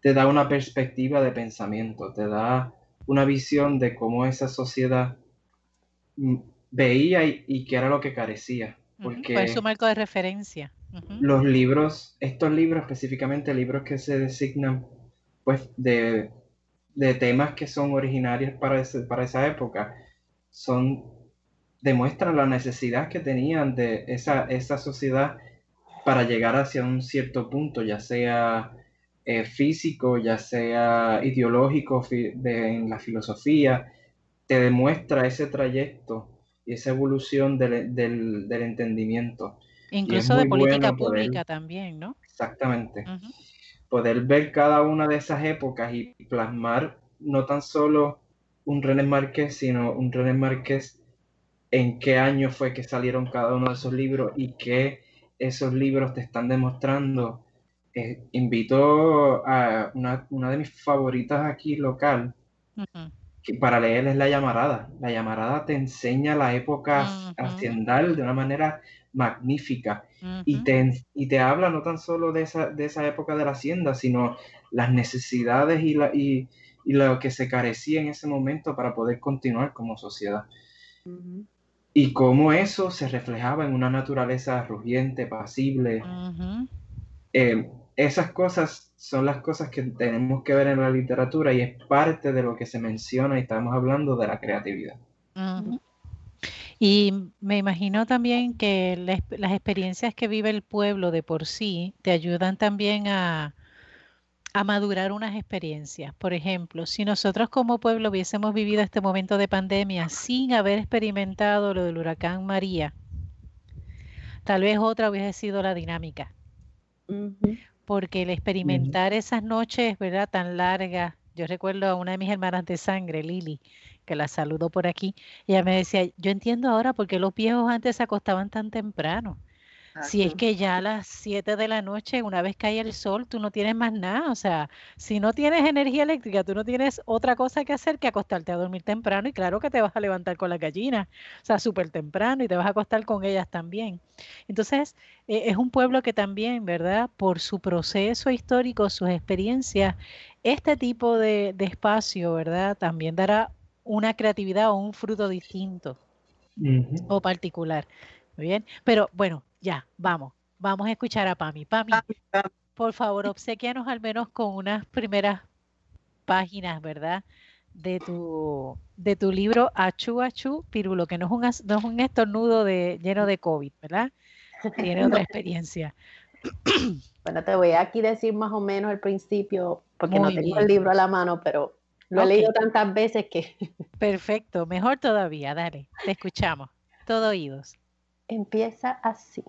te da una perspectiva de pensamiento, te da una visión de cómo esa sociedad mm, veía y, qué era lo que carecía. Porque, ¿Cuál es su marco de referencia? Los libros, estos libros específicamente, libros que se designan pues de, temas que son originarios para, para esa época, son, demuestran la necesidad que tenían de esa, esa sociedad para llegar hacia un cierto punto, ya sea eh, físico, ya sea ideológico en la filosofía, te demuestra ese trayecto y esa evolución del, del, entendimiento. Incluso de política pública también, ¿no? Exactamente. Poder ver cada una de esas épocas y plasmar no tan solo un René Márquez, sino un René Márquez en qué año fue que salieron cada uno de esos libros y qué esos libros te están demostrando eh, invito a una, de mis favoritas aquí local, que para leer es La Llamarada. La Llamarada te enseña la época haciendal de una manera magnífica. Y, te, y te habla no tan solo de esa, de esa época de la hacienda, sino las necesidades y, la, y, lo que se carecía en ese momento para poder continuar como sociedad. Y cómo eso se reflejaba en una naturaleza rugiente, pasible. Esas cosas son las cosas que tenemos que ver en la literatura y es parte de lo que se menciona y estamos hablando de la creatividad. Y me imagino también que las experiencias que vive el pueblo de por sí te ayudan también a, a madurar unas experiencias. Por ejemplo, si nosotros como pueblo hubiésemos vivido este momento de pandemia sin haber experimentado lo del huracán María, tal vez otra hubiese sido la dinámica porque el experimentar esas noches, ¿verdad? Tan largas, yo recuerdo a una de mis hermanas de sangre, Lili, que la saludo por aquí, ella me decía, yo entiendo ahora por qué los viejos antes se acostaban tan temprano. Si es que ya a las 7 de la noche, una vez cae el sol, tú no tienes más nada. O sea, si no tienes energía eléctrica, tú no tienes otra cosa que hacer que acostarte a dormir temprano. Y claro que te vas a levantar con la gallina, o sea, súper temprano y te vas a acostar con ellas también. Entonces, eh, es un pueblo que también, ¿verdad? Por su proceso histórico, sus experiencias, este tipo de, espacio, ¿verdad? También dará una creatividad o un fruto distinto o particular. Muy bien, pero bueno, ya, vamos, vamos a escuchar a Pami. Pami, por favor, obsequianos al menos con unas primeras páginas, ¿verdad? De tu, de tu libro Achu Achu Pirulo, que no es un, no es un estornudo de, lleno de COVID, ¿verdad? Tiene otra experiencia. Bueno, te voy a aquí decir más o menos el principio, porque no tengo el libro a la mano, pero lo he leído tantas veces que... Perfecto, mejor todavía, dale, te escuchamos, todo oídos empieza así.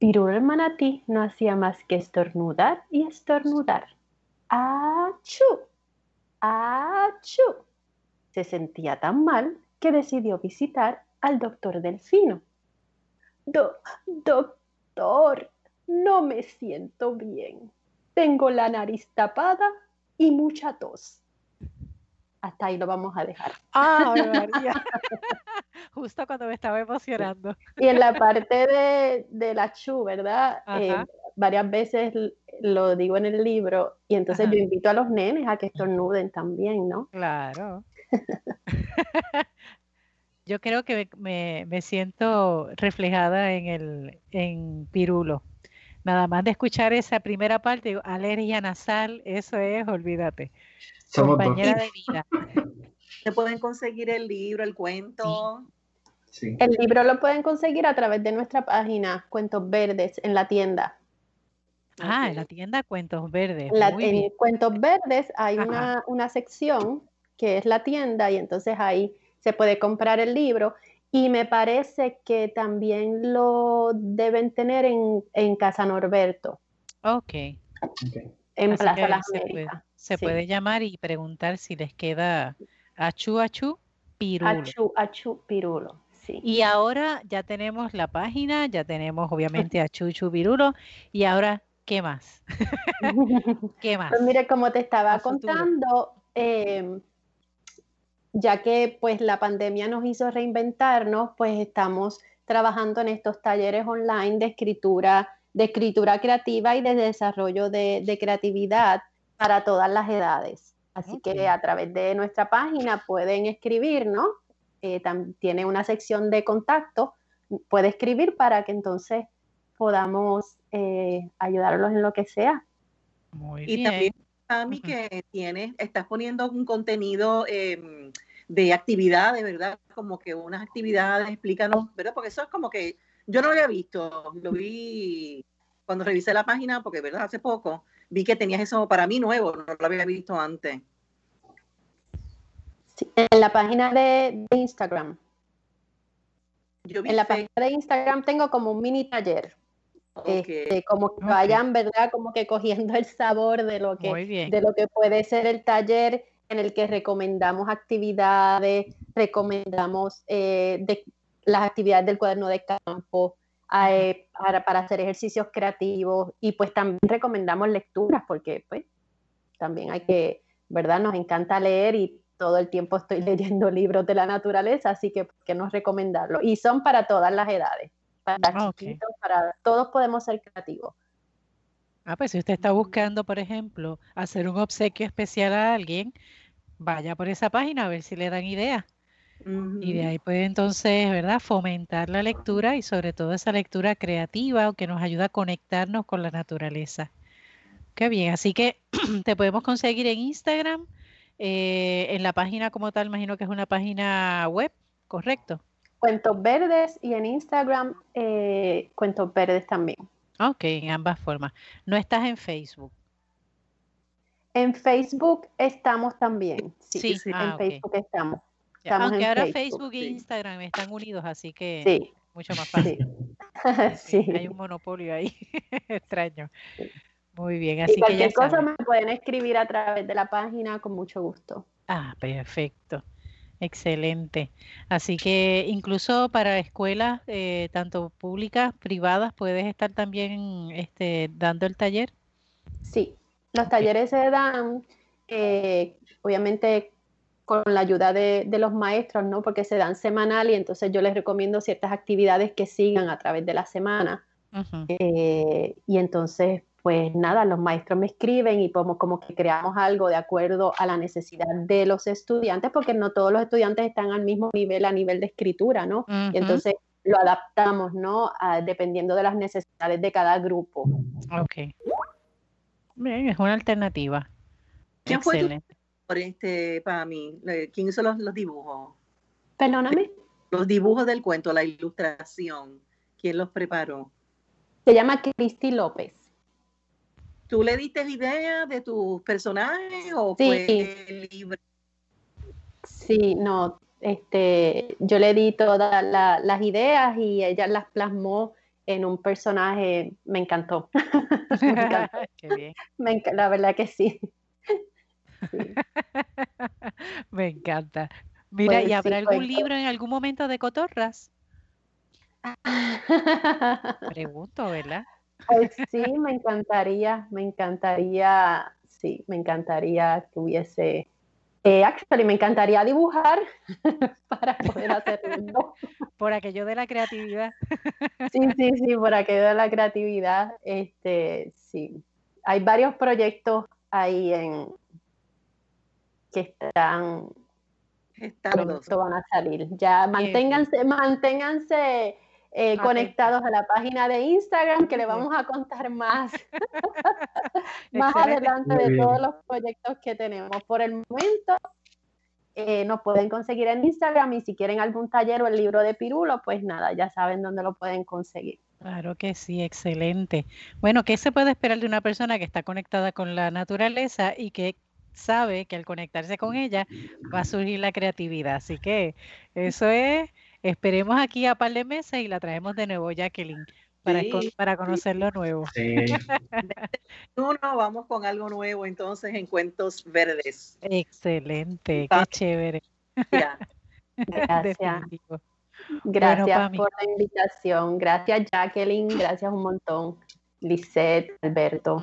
El manatí no hacía más que estornudar y estornudar. ¡Achú! ¡Achú! Se sentía tan mal que decidió visitar al doctor Delfino. Do, doctor, no me siento bien. Tengo la nariz tapada y mucha tos hasta ahí lo vamos a dejar. Ah, María. Justo cuando me estaba emocionando. Y en la parte de, de la chu, ¿verdad? Eh, varias veces lo digo en el libro y entonces yo invito a los nenes a que estornuden también, ¿no? Claro. yo creo que me, me, siento reflejada en el en Pirulo. Nada más de escuchar esa primera parte, alergia nasal, eso es, olvídate compañera de vida. Se pueden conseguir el libro, el cuento. Sí. El libro lo pueden conseguir a través de nuestra página Cuentos Verdes en la tienda. Ah, en la tienda Cuentos Verdes. en Cuentos Verdes hay una, una, sección que es la tienda y entonces ahí se puede comprar el libro y me parece que también lo deben tener en, en Casa Norberto. Ok. En Plaza Las Américas. Se puede llamar y preguntar si les queda achu achu pirulo. Achu achu pirulo. Sí. Y ahora ya tenemos la página, ya tenemos obviamente a Chuchu Pirulo. Y ahora, ¿qué más? ¿Qué más? Pues mire, como te estaba contando, em, ya que pues la pandemia nos hizo reinventarnos, pues estamos trabajando en estos talleres online de escritura, de escritura creativa y de desarrollo de, de creatividad para todas las edades. Así que a través de nuestra página pueden escribir, ¿no? Eh, tiene una sección de contacto, puede escribir para que entonces podamos eh, ayudarlos en lo que sea. Muy y también, Tami, que tienes, estás poniendo un contenido em, de actividades, ¿verdad? Como que unas actividades, explícanos, ¿verdad? Porque eso es como que Yo no lo había visto, lo vi cuando revisé la página, porque verdad, hace poco, vi que tenías eso para mí nuevo, no lo había visto antes. Sí, en la página de, Instagram. en la página de Instagram tengo como un mini taller. Este, como que vayan, ¿verdad? Como que cogiendo el sabor de lo que, de lo que puede ser el taller en el que recomendamos actividades, recomendamos eh, de, las actividades del cuaderno de campo, eh, para, para, hacer ejercicios creativos y pues también recomendamos lecturas porque pues también hay que, ¿verdad? Nos encanta leer y todo el tiempo estoy leyendo libros de la naturaleza, así que ¿por qué no recomendarlo? Y son para todas las edades, para ah, chiquitos, para todos podemos ser creativos. Ah, pues si usted está buscando, por ejemplo, hacer un obsequio especial a alguien, vaya por esa página a ver si le dan ideas. Y de ahí puede entonces, ¿verdad?, fomentar la lectura y sobre todo esa lectura creativa que nos ayuda a conectarnos con la naturaleza. Qué bien, así que te podemos conseguir en Instagram, eh, en la página como tal, imagino que es una página web, ¿correcto? Cuentos Verdes y en Instagram eh, Cuentos Verdes también. Ok, en ambas formas. ¿No estás en Facebook? En Facebook estamos también. Sí, en ah, Facebook estamos. Aunque ahora Facebook, e Instagram están unidos, así que mucho más fácil. Sí. Hay un monopolio ahí extraño. Muy bien, así que ya cosa me pueden escribir a través de la página con mucho gusto. Ah, perfecto. Excelente. Así que incluso para escuelas, eh, tanto públicas, privadas, puedes estar también este, dando el taller. Sí, los talleres se dan, eh, obviamente con la ayuda de, los maestros, ¿no? Porque se dan semanal y entonces yo les recomiendo ciertas actividades que sigan a través de la semana. Eh, y entonces, pues nada, los maestros me escriben y como, como que creamos algo de acuerdo a la necesidad de los estudiantes, porque no todos los estudiantes están al mismo nivel a nivel de escritura, ¿no? Y entonces lo adaptamos, ¿no? dependiendo de las necesidades de cada grupo. Ok. Bien, es una alternativa. Excelente por este, para mí? ¿Quién hizo los, dibujos? Perdóname. Los dibujos del cuento, la ilustración. ¿Quién los preparó? Se llama Cristi López. ¿Tú le diste idea de tus personajes o fue libre? Sí, no, este, yo le di todas las ideas y ella las plasmó en un personaje, me encantó. me encantó. Qué bien. la verdad que sí. Me encanta. Mira, ¿y pues habrá algún libro en algún momento de cotorras? Pregunto, ¿verdad? Pues sí, me encantaría, me encantaría, sí, me encantaría que hubiese, eh, actually, me encantaría dibujar para poder hacerlo. Por aquello de la creatividad. Sí, sí, sí, por aquello de la creatividad, este, sí. Hay varios proyectos ahí en, que están pronto van a salir. Ya manténganse, manténganse eh, conectados a la página de Instagram que le vamos a contar más, más adelante de todos los proyectos que tenemos. Por el momento eh, nos pueden conseguir en Instagram y si quieren algún taller o el libro de Pirulo, pues nada, ya saben dónde lo pueden conseguir. Claro que sí, excelente. Bueno, ¿qué se puede esperar de una persona que está conectada con la naturaleza y que sabe que al conectarse con ella va a surgir la creatividad. Así que eso es, esperemos aquí a par de meses y la traemos de nuevo, Jacqueline, para, para conocer lo nuevo. Sí. Uno, vamos con algo nuevo entonces en Cuentos Verdes. Excelente, qué chévere. Gracias. Gracias por la invitación. Gracias, Jacqueline. Gracias un montón. Lisette, Alberto.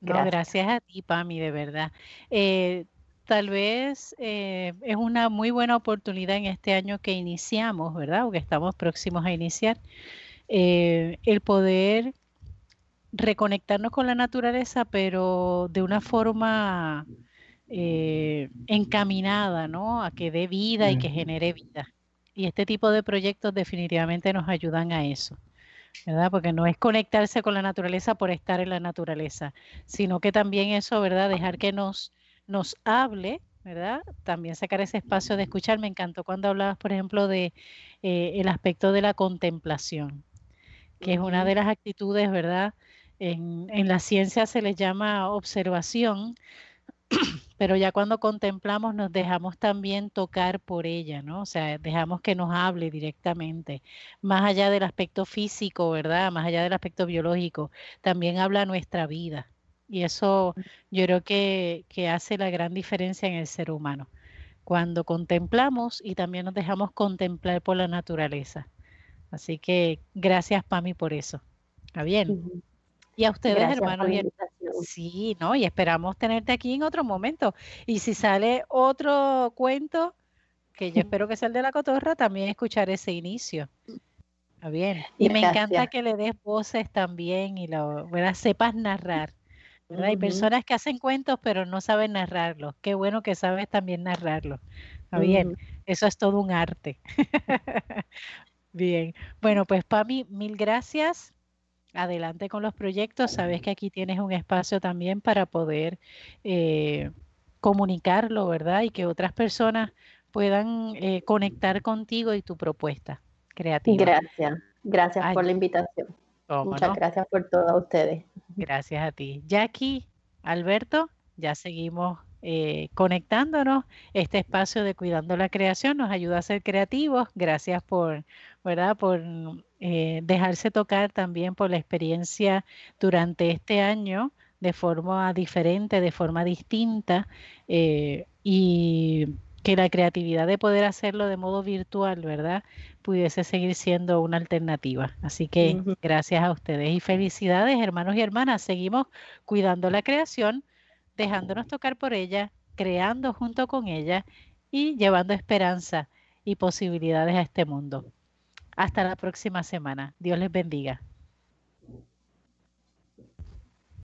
Gracias. a ti, Pami, de verdad. Eh, tal vez eh, es una muy buena oportunidad en este año que iniciamos, ¿verdad? O que estamos próximos a iniciar, eh, el poder reconectarnos con la naturaleza, pero de una forma encaminada, ¿no? A que dé vida y que genere vida. Y este tipo de proyectos definitivamente nos ayudan a eso. ¿verdad? Porque no es conectarse con la naturaleza por estar en la naturaleza, sino que también eso, ¿verdad? Dejar que nos, nos hable ¿verdad? También sacar ese espacio de escuchar. Me encantó cuando hablabas, por ejemplo, de eh, el aspecto de la contemplación, que es una de las actitudes, ¿verdad? En, en la ciencia se les llama observación, pero ya cuando contemplamos nos dejamos también tocar por ella, ¿no? O sea, dejamos que nos hable directamente, más allá del aspecto físico, ¿verdad? Más allá del aspecto biológico, también habla nuestra vida. Y eso yo creo que, que hace la gran diferencia en el ser humano. Cuando contemplamos y también nos dejamos contemplar por la naturaleza. Así que gracias, Pami, por eso. ¿Está bien? Y a ustedes, hermanos y Sí, ¿no? Y esperamos tenerte aquí en otro momento. Y si sale otro cuento, que yo espero que sea el de la cotorra, también escuchar ese inicio. Está bien. Y me encanta que le des voces también y lo, sepas narrar. Hay personas que hacen cuentos pero no saben narrarlos. Qué bueno que sabes también narrarlos. Está bien. Eso es todo un arte. bien. Bueno, pues Pami, mil gracias adelante con los proyectos. Sabes que aquí tienes un espacio también para poder eh, comunicarlo, ¿verdad? Y que otras personas puedan eh, conectar contigo y tu propuesta creativa. Gracias, gracias por la invitación. Muchas gracias por todo ustedes. Gracias a ti. Jackie, Alberto, ya seguimos eh, conectándonos. Este espacio de Cuidando la Creación nos ayuda a ser creativos. Gracias por, ¿verdad? Por eh, dejarse tocar también por la experiencia durante este año de forma diferente, de forma distinta, eh, y que la creatividad de poder hacerlo de modo virtual, ¿verdad? Pudiese seguir siendo una alternativa. Así que gracias a ustedes y felicidades, hermanos y hermanas. Seguimos cuidando la creación, dejándonos tocar por ella, creando junto con ella y llevando esperanza y posibilidades a este mundo. Hasta la próxima semana. Dios les bendiga.